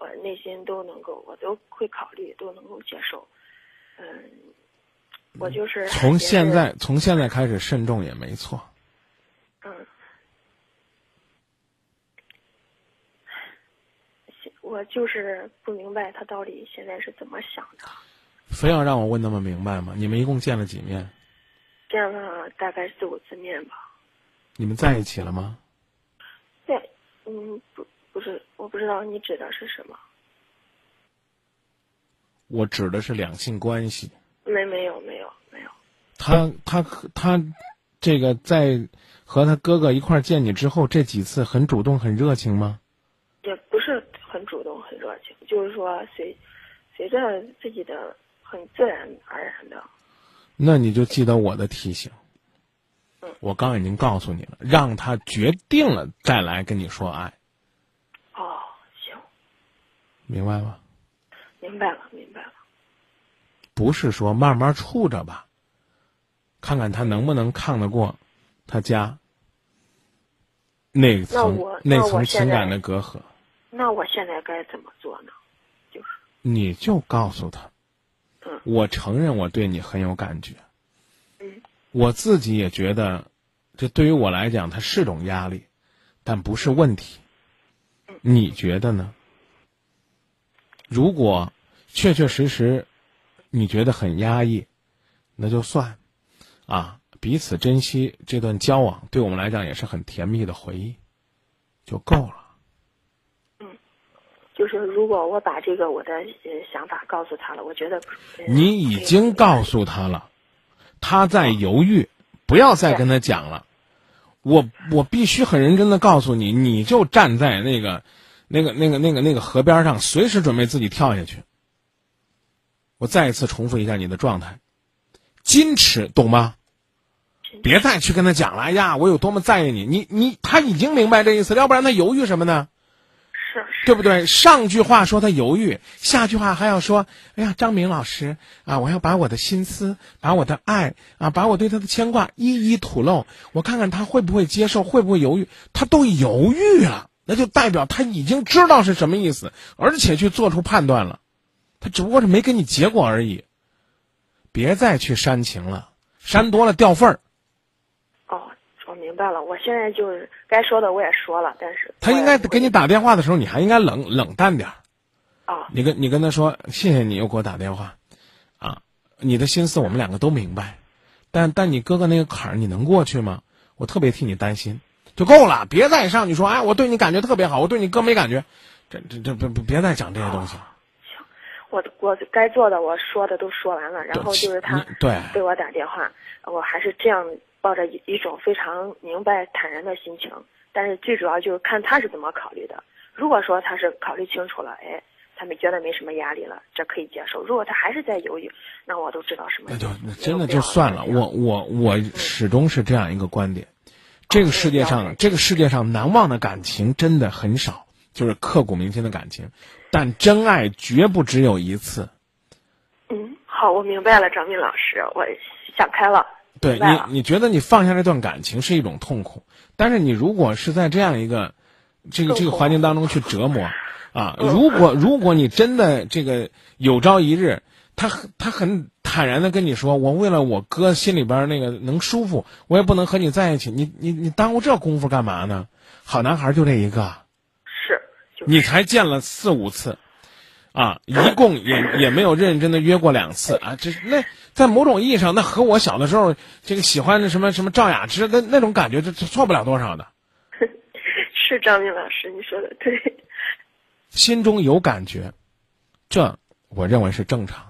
我内心都能够，我都会考虑，都能够接受。嗯，我就是从现在从现在开始慎重也没错。嗯，我就是不明白他到底现在是怎么想的。非要让我问那么明白吗？你们一共见了几面？见了大概四五次面吧。你们在一起了吗？在，嗯，不，不是，我不知道你指的是什么。我指的是两性关系。没，没有，没有，没有。他，他，他，这个在和他哥哥一块见你之后，这几次很主动、很热情吗？也不是很主动、很热情，就是说随随着自己的很自然而然的。那你就记得我的提醒。我刚已经告诉你了，让他决定了再来跟你说爱。明白吗？明白了，明白了。不是说慢慢处着吧，看看他能不能抗得过他家那层那层情感的隔阂。那我现在该怎么做呢？就是你就告诉他，嗯，我承认我对你很有感觉。嗯。我自己也觉得，这对于我来讲，它是种压力，但不是问题。你觉得呢？如果确确实实你觉得很压抑，那就算，啊，彼此珍惜这段交往，对我们来讲也是很甜蜜的回忆，就够了。嗯，就是如果我把这个我的想法告诉他了，我觉得你已经告诉他了。他在犹豫，不要再跟他讲了。我我必须很认真的告诉你，你就站在那个、那个、那个、那个、那个河边上，随时准备自己跳下去。我再一次重复一下你的状态，矜持，懂吗？别再去跟他讲了。哎呀，我有多么在意你，你你他已经明白这意思，要不然他犹豫什么呢？是对不对？上句话说他犹豫，下句话还要说：“哎呀，张明老师啊，我要把我的心思、把我的爱啊、把我对他的牵挂一一吐露，我看看他会不会接受，会不会犹豫？他都犹豫了，那就代表他已经知道是什么意思，而且去做出判断了。他只不过是没给你结果而已。别再去煽情了，煽多了掉份儿。”哦我明白了，我现在就是该说的我也说了，但是他应该给你打电话的时候，你还应该冷冷淡点儿。啊，你跟你跟他说，谢谢你又给我打电话，啊，你的心思我们两个都明白，但但你哥哥那个坎儿你能过去吗？我特别替你担心，就够了，别再上去说，哎，我对你感觉特别好，我对你哥没感觉，这这这别别再讲这些东西了。行，我我该做的我说的都说完了，然后就是他对给我打电话，我还是这样。抱着一一种非常明白、坦然的心情，但是最主要就是看他是怎么考虑的。如果说他是考虑清楚了，哎，他们觉得没什么压力了，这可以接受。如果他还是在犹豫，那我都知道什么。那就真的就算了。我我我始终是这样一个观点：这个世界上，这个世界上难忘的感情真的很少，就是刻骨铭心的感情，但真爱绝不只有一次。嗯，好，我明白了，张敏老师，我想开了。对你，你觉得你放下这段感情是一种痛苦，但是你如果是在这样一个这个这个环境当中去折磨，啊，如果如果你真的这个有朝一日他他很坦然的跟你说，我为了我哥心里边那个能舒服，我也不能和你在一起，你你你耽误这功夫干嘛呢？好男孩就这一个，是，你才见了四五次，啊，一共也也没有认真的约过两次啊，这那在某种意义上，那和我小的时候这个喜欢的什么什么赵雅芝那那种感觉，这这错不了多少的。是张明老师，你说的对。心中有感觉，这我认为是正常的，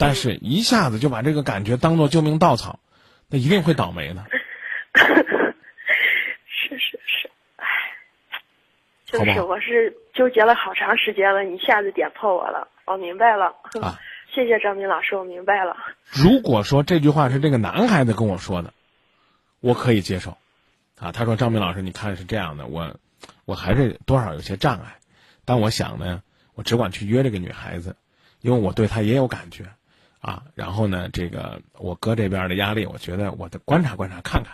但是一下子就把这个感觉当做救命稻草，那一定会倒霉的。是是是，唉，就是我是纠结了好长时间了，一下子点破我了，我明白了。啊，谢谢张明老师，我明白了。如果说这句话是这个男孩子跟我说的，我可以接受。啊，他说张明老师，你看是这样的，我我还是多少有些障碍。但我想呢，我只管去约这个女孩子，因为我对她也有感觉，啊，然后呢，这个我哥这边的压力，我觉得我得观察观察看看，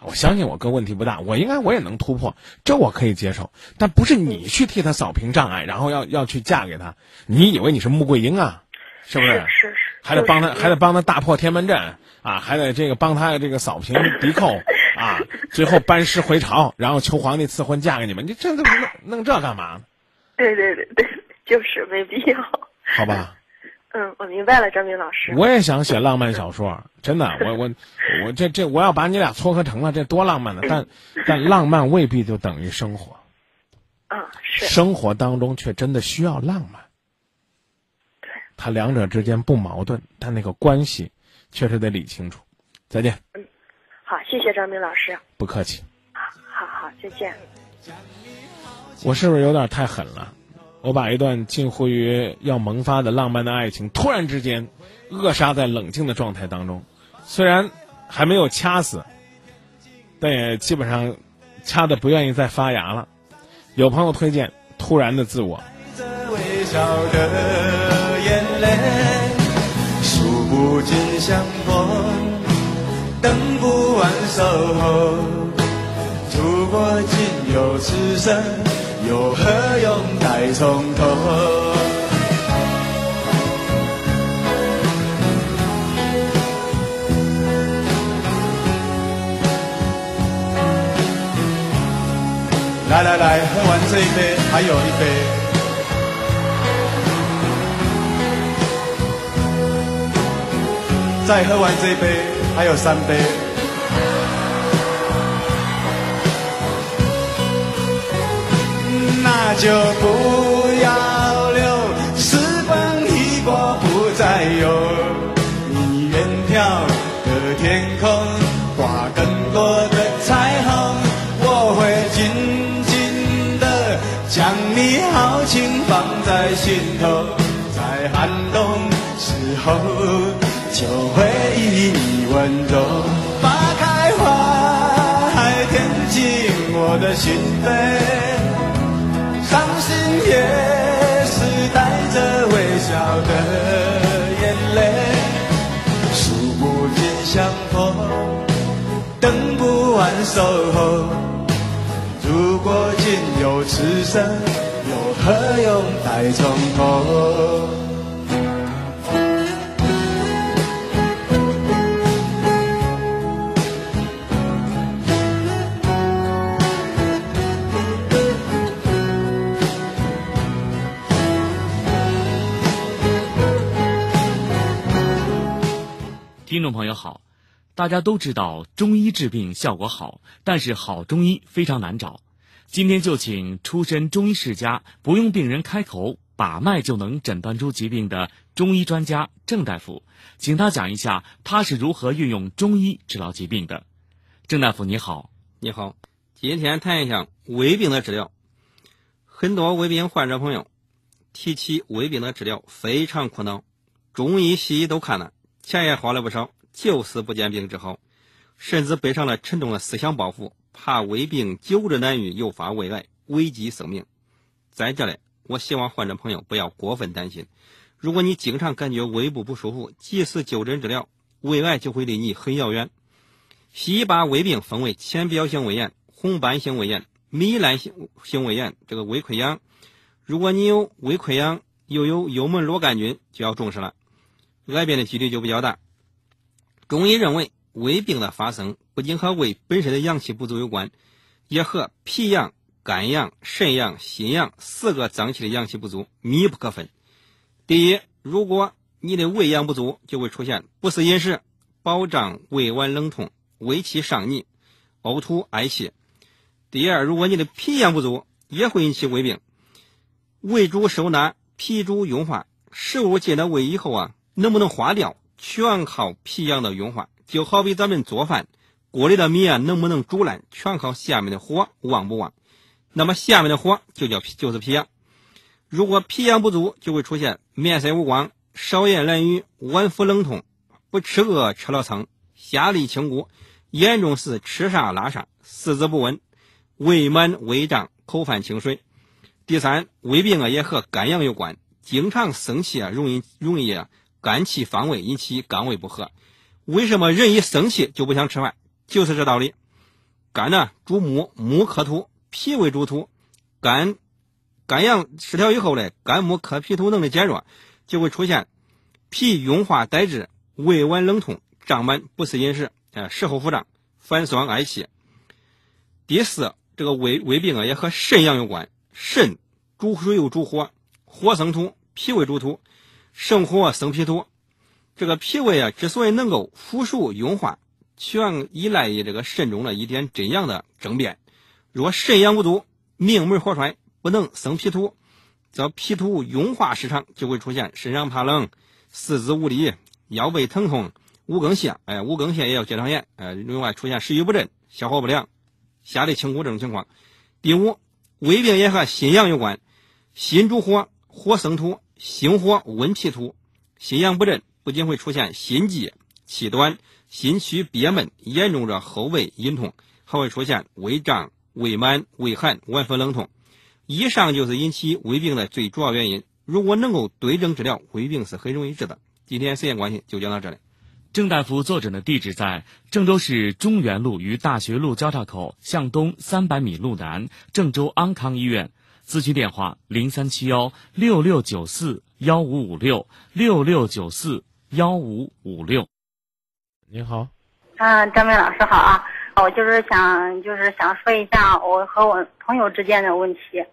我相信我哥问题不大，我应该我也能突破，这我可以接受。但不是你去替他扫平障碍，然后要要去嫁给他，你以为你是穆桂英啊？是不是？是是。还得帮他，还得帮他大破天门阵啊，还得这个帮他这个扫平 敌寇啊，最后班师回朝，然后求皇帝赐婚嫁给你们，你这弄弄这干嘛呢？对对对对，就是没必要。好吧。嗯，我明白了，张明老师。我也想写浪漫小说，真的，我我 我这这我要把你俩撮合成了，这多浪漫呢！但 但浪漫未必就等于生活。啊，是。生活当中却真的需要浪漫。对。他两者之间不矛盾，但那个关系确实得理清楚。再见。嗯，好，谢谢张明老师。不客气。好，好，好，再见。我是不是有点太狠了？我把一段近乎于要萌发的浪漫的爱情，突然之间扼杀在冷静的状态当中。虽然还没有掐死，但也基本上掐的不愿意再发芽了。有朋友推荐《突然的自我》。不完守候，如果仅有此生。又何用再从头？来来来，喝完这一杯，还有一杯。再喝完这一杯，还有三杯。就不要留，时光一过不再有。你远眺的天空，挂更多的彩虹，我会紧紧的将你豪情放在心头，在寒冬时候就会以你温柔，花开花还填进我的心扉。也是带着微笑的眼泪，数不尽相逢，等不完守候。如果仅有此生，又何用待从头？听众朋友好，大家都知道中医治病效果好，但是好中医非常难找。今天就请出身中医世家，不用病人开口把脉就能诊断出疾病的中医专家郑大夫，请他讲一下他是如何运用中医治疗疾病的。郑大夫你好，你好，今天谈一下胃病的治疗。很多胃病患者朋友提起胃病的治疗非常苦恼，中医西医都看了。钱也花了不少，就是不见病治好，甚至背上了沉重的思想包袱，怕胃病久治难愈，诱发胃癌，危及生命。在这里，我希望患者朋友不要过分担心。如果你经常感觉胃部不舒服，及时就诊治疗，胃癌就会离你很遥远。西医把胃病分为浅表性胃炎、红斑性胃炎、糜烂性性胃炎，这个胃溃疡。如果你有胃溃疡，又有幽门螺杆菌，就要重视了。癌变的几率就比较大。中医认为，胃病的发生不仅和胃本身的阳气不足有关，也和脾阳、肝阳、肾阳、心阳四个脏器的阳气不足密不可分。第一，如果你的胃阳不足，就会出现不思饮食、饱胀、胃脘冷痛、胃气上逆、呕吐嗳气。第二，如果你的脾阳不足，也会引起胃病。胃主收纳，脾主运化。食物进了胃以后啊，能不能化掉，全靠脾阳的运化。就好比咱们做饭，锅里的米啊能不能煮烂，全靠下面的火旺不旺。那么下面的火就叫就是脾阳。如果脾阳不足，就会出现面色无光、少言懒语、脘腹冷痛、不吃饿吃了撑、下痢清谷，严重时吃啥拉啥、四肢不稳、胃满胃胀、口泛清水。第三，胃病啊也和肝阳有关，经常生气啊，容易容易啊肝气犯胃，引起肝胃不和。为什么人一生气就不想吃饭？就是这道理。肝呢主木，木克土，脾胃主土，肝肝阳失调以后呢，肝木克脾土能力减弱，就会出现脾运化怠滞，胃脘冷痛，胀满，不思饮食，呃，食后腹胀，反酸嗳气。第四，这个胃胃病啊也和肾阳有关。肾主水又主火，火生土，脾胃主土，生火生脾土。这个脾胃啊，之所以能够腐熟运化，全依赖于这个肾中的一点真阳的正变。若肾阳不足，命门火衰，不能生脾土，则脾土运化失常，就会出现身上怕冷、四肢无力、腰背疼痛、五更泻。哎，五更泻也有结肠炎。哎，另外出现食欲不振、消化不良、下痢清谷这种情况。第五。胃病也和心阳有关，心主火，火生土，心火温脾土，心阳不振，不仅会出现心悸、气短、心虚憋闷，严重者后背隐痛，还会出现胃胀、胃满、胃寒、脘腹冷痛。以上就是引起胃病的最主要原因。如果能够对症治疗，胃病是很容易治的。今天时间关系，就讲到这里。郑大夫坐诊的地址在郑州市中原路与大学路交叉口向东三百米路南，郑州安康医院。咨询电话：零三七幺六六九四幺五五六六六九四幺五五六。你好，嗯，张明老师好啊，我就是想就是想说一下我和我朋友之间的问题。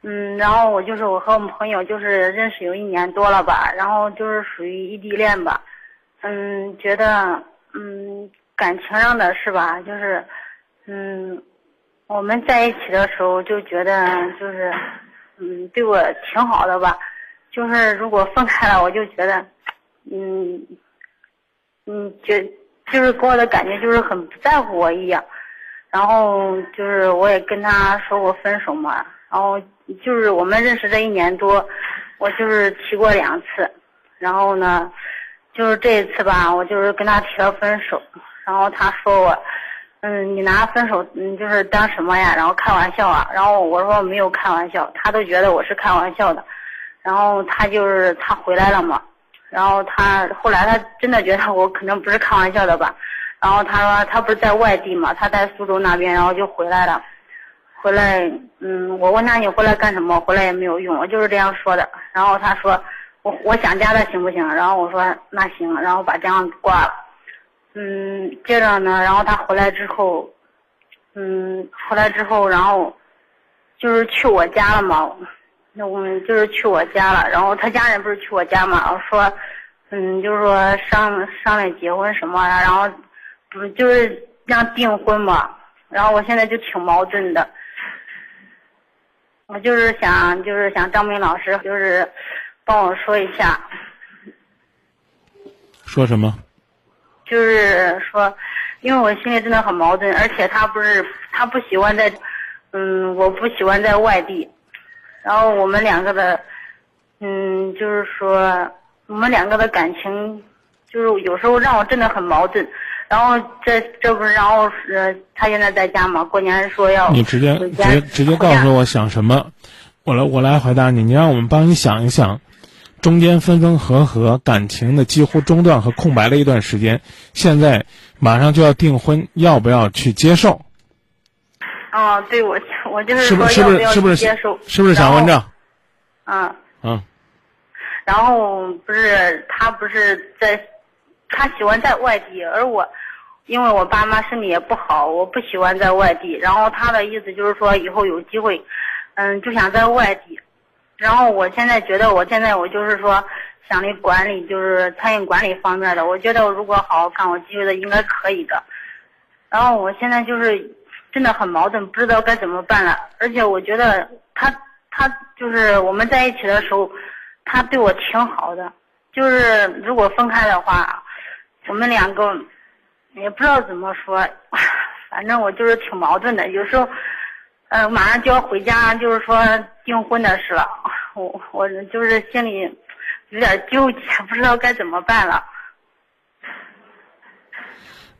嗯，然后我就是我和我们朋友就是认识有一年多了吧，然后就是属于异地恋吧。嗯，觉得嗯感情上的是吧？就是嗯，我们在一起的时候就觉得就是嗯对我挺好的吧。就是如果分开了，我就觉得嗯嗯觉就是给我的感觉就是很不在乎我一样。然后就是我也跟他说过分手嘛。然后就是我们认识这一年多，我就是提过两次。然后呢？就是这一次吧，我就是跟他提了分手，然后他说我，嗯，你拿分手，嗯，就是当什么呀？然后开玩笑啊？然后我说没有开玩笑，他都觉得我是开玩笑的，然后他就是他回来了嘛，然后他后来他真的觉得我可能不是开玩笑的吧，然后他说他不是在外地嘛，他在苏州那边，然后就回来了，回来，嗯，我问他你回来干什么？回来也没有用，我就是这样说的，然后他说。我我想家了行不行？然后我说那行，然后把电话挂了。嗯，接着呢，然后他回来之后，嗯，回来之后，然后就是去我家了嘛。那我们就是去我家了，然后他家人不是去我家嘛？我说，嗯，就是说商商量结婚什么的，然后不就是让订婚嘛？然后我现在就挺矛盾的，我就是想，就是想张明老师，就是。帮我说一下，说什么？就是说，因为我心里真的很矛盾，而且他不是他不喜欢在，嗯，我不喜欢在外地，然后我们两个的，嗯，就是说我们两个的感情，就是有时候让我真的很矛盾，然后这这不是然后呃他现在在家嘛？过年说要你直接直接直接告诉我想什么，我来我来回答你，你让我们帮你想一想。中间分分合合，感情的几乎中断和空白了一段时间，现在马上就要订婚，要不要去接受？哦，对，我我就是说要不要接受？是不是想问这？嗯。嗯。然后不是他不是在，他喜欢在外地，而我，因为我爸妈身体也不好，我不喜欢在外地。然后他的意思就是说以后有机会，嗯，就想在外地。然后我现在觉得，我现在我就是说想的管理，就是餐饮管理方面的。我觉得我如果好好干，我觉得应该可以的。然后我现在就是真的很矛盾，不知道该怎么办了。而且我觉得他他就是我们在一起的时候，他对我挺好的。就是如果分开的话，我们两个也不知道怎么说，反正我就是挺矛盾的。有时候，呃，马上就要回家，就是说订婚的事了。我我就是心里有点纠结，不知道该怎么办了。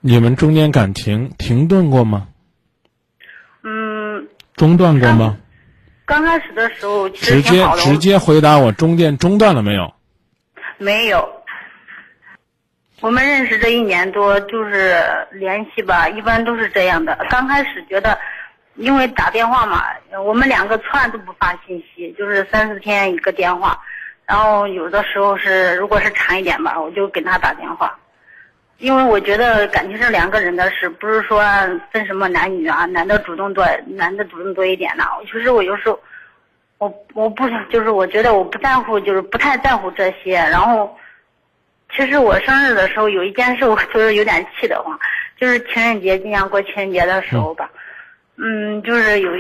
你们中间感情停顿过吗？嗯。中断过吗？刚开始的时候直接直接回答我，中间中断了没有？没有。我们认识这一年多，就是联系吧，一般都是这样的。刚开始觉得。因为打电话嘛，我们两个从来都不发信息，就是三四天一个电话，然后有的时候是如果是长一点吧，我就给他打电话，因为我觉得感情是两个人的事，不是说分什么男女啊，男的主动多，男的主动多一点呢。其实我有时候，我我不想，就是我觉得我不在乎，就是不太在乎这些。然后，其实我生日的时候有一件事，我就是有点气得慌，就是情人节，今年过情人节的时候吧。嗯，就是有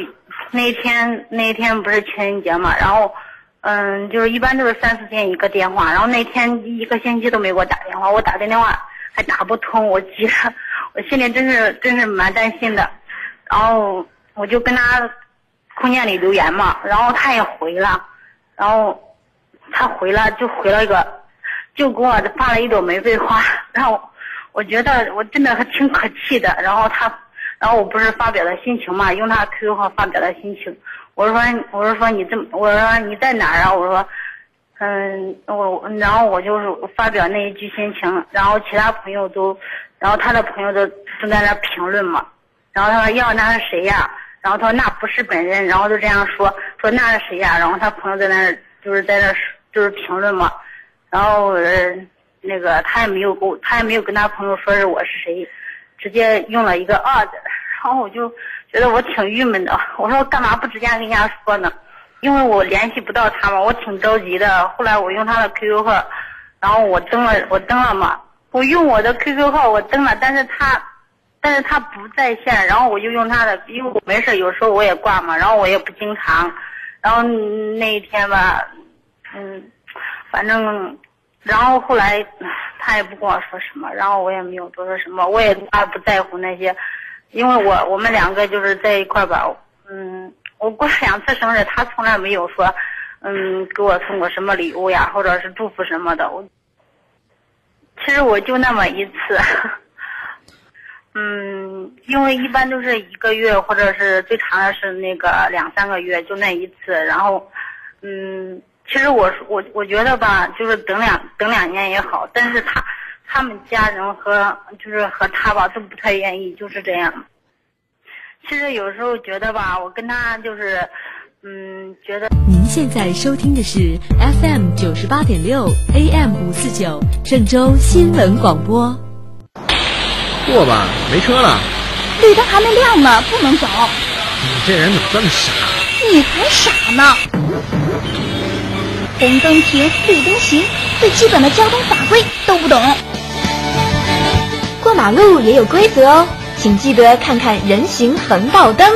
那天那天不是情人节嘛，然后，嗯，就是一般都是三四天一个电话，然后那天一个星期都没给我打电话，我打的电话还打不通，我急了，我心里真是真是蛮担心的，然后我就跟他空间里留言嘛，然后他也回了，然后他回了就回了一个，就给我发了一朵玫瑰花，然后我觉得我真的还挺可气的，然后他。然后我不是发表的心情嘛，用他 QQ 号发表的心情。我说，我说说你这么，我说你在哪儿啊？我说，嗯，我然后我就是发表那一句心情，然后其他朋友都，然后他的朋友都都在那评论嘛。然后他说要那是谁呀？然后他说那不是本人，然后就这样说说那是谁呀？然后他朋友在那就是在那就是评论嘛。然后呃那个他也没有跟我他也没有跟他朋友说是我是谁。直接用了一个二的，然后我就觉得我挺郁闷的。我说干嘛不直接跟人家说呢？因为我联系不到他嘛，我挺着急的。后来我用他的 QQ 号，然后我登了，我登了嘛。我用我的 QQ 号我登了，但是他，但是他不在线。然后我就用他的，因为我没事有时候我也挂嘛，然后我也不经常。然后那一天吧，嗯，反正。然后后来，他也不跟我说什么，然后我也没有多说什么，我也他不在乎那些，因为我我们两个就是在一块吧，嗯，我过两次生日，他从来没有说，嗯，给我送过什么礼物呀，或者是祝福什么的。我其实我就那么一次，嗯，因为一般都是一个月，或者是最长的是那个两三个月，就那一次，然后，嗯。其实我我我觉得吧，就是等两等两年也好，但是他他们家人和就是和他吧都不太愿意，就是这样。其实有时候觉得吧，我跟他就是，嗯，觉得。您现在收听的是 FM 九十八点六 AM 五四九郑州新闻广播。过吧，没车了。绿灯还没亮呢，不能走。你这人怎么这么傻？你才傻呢。红灯停，绿灯行，最基本的交通法规都不懂。过马路也有规则哦，请记得看看人行横道灯。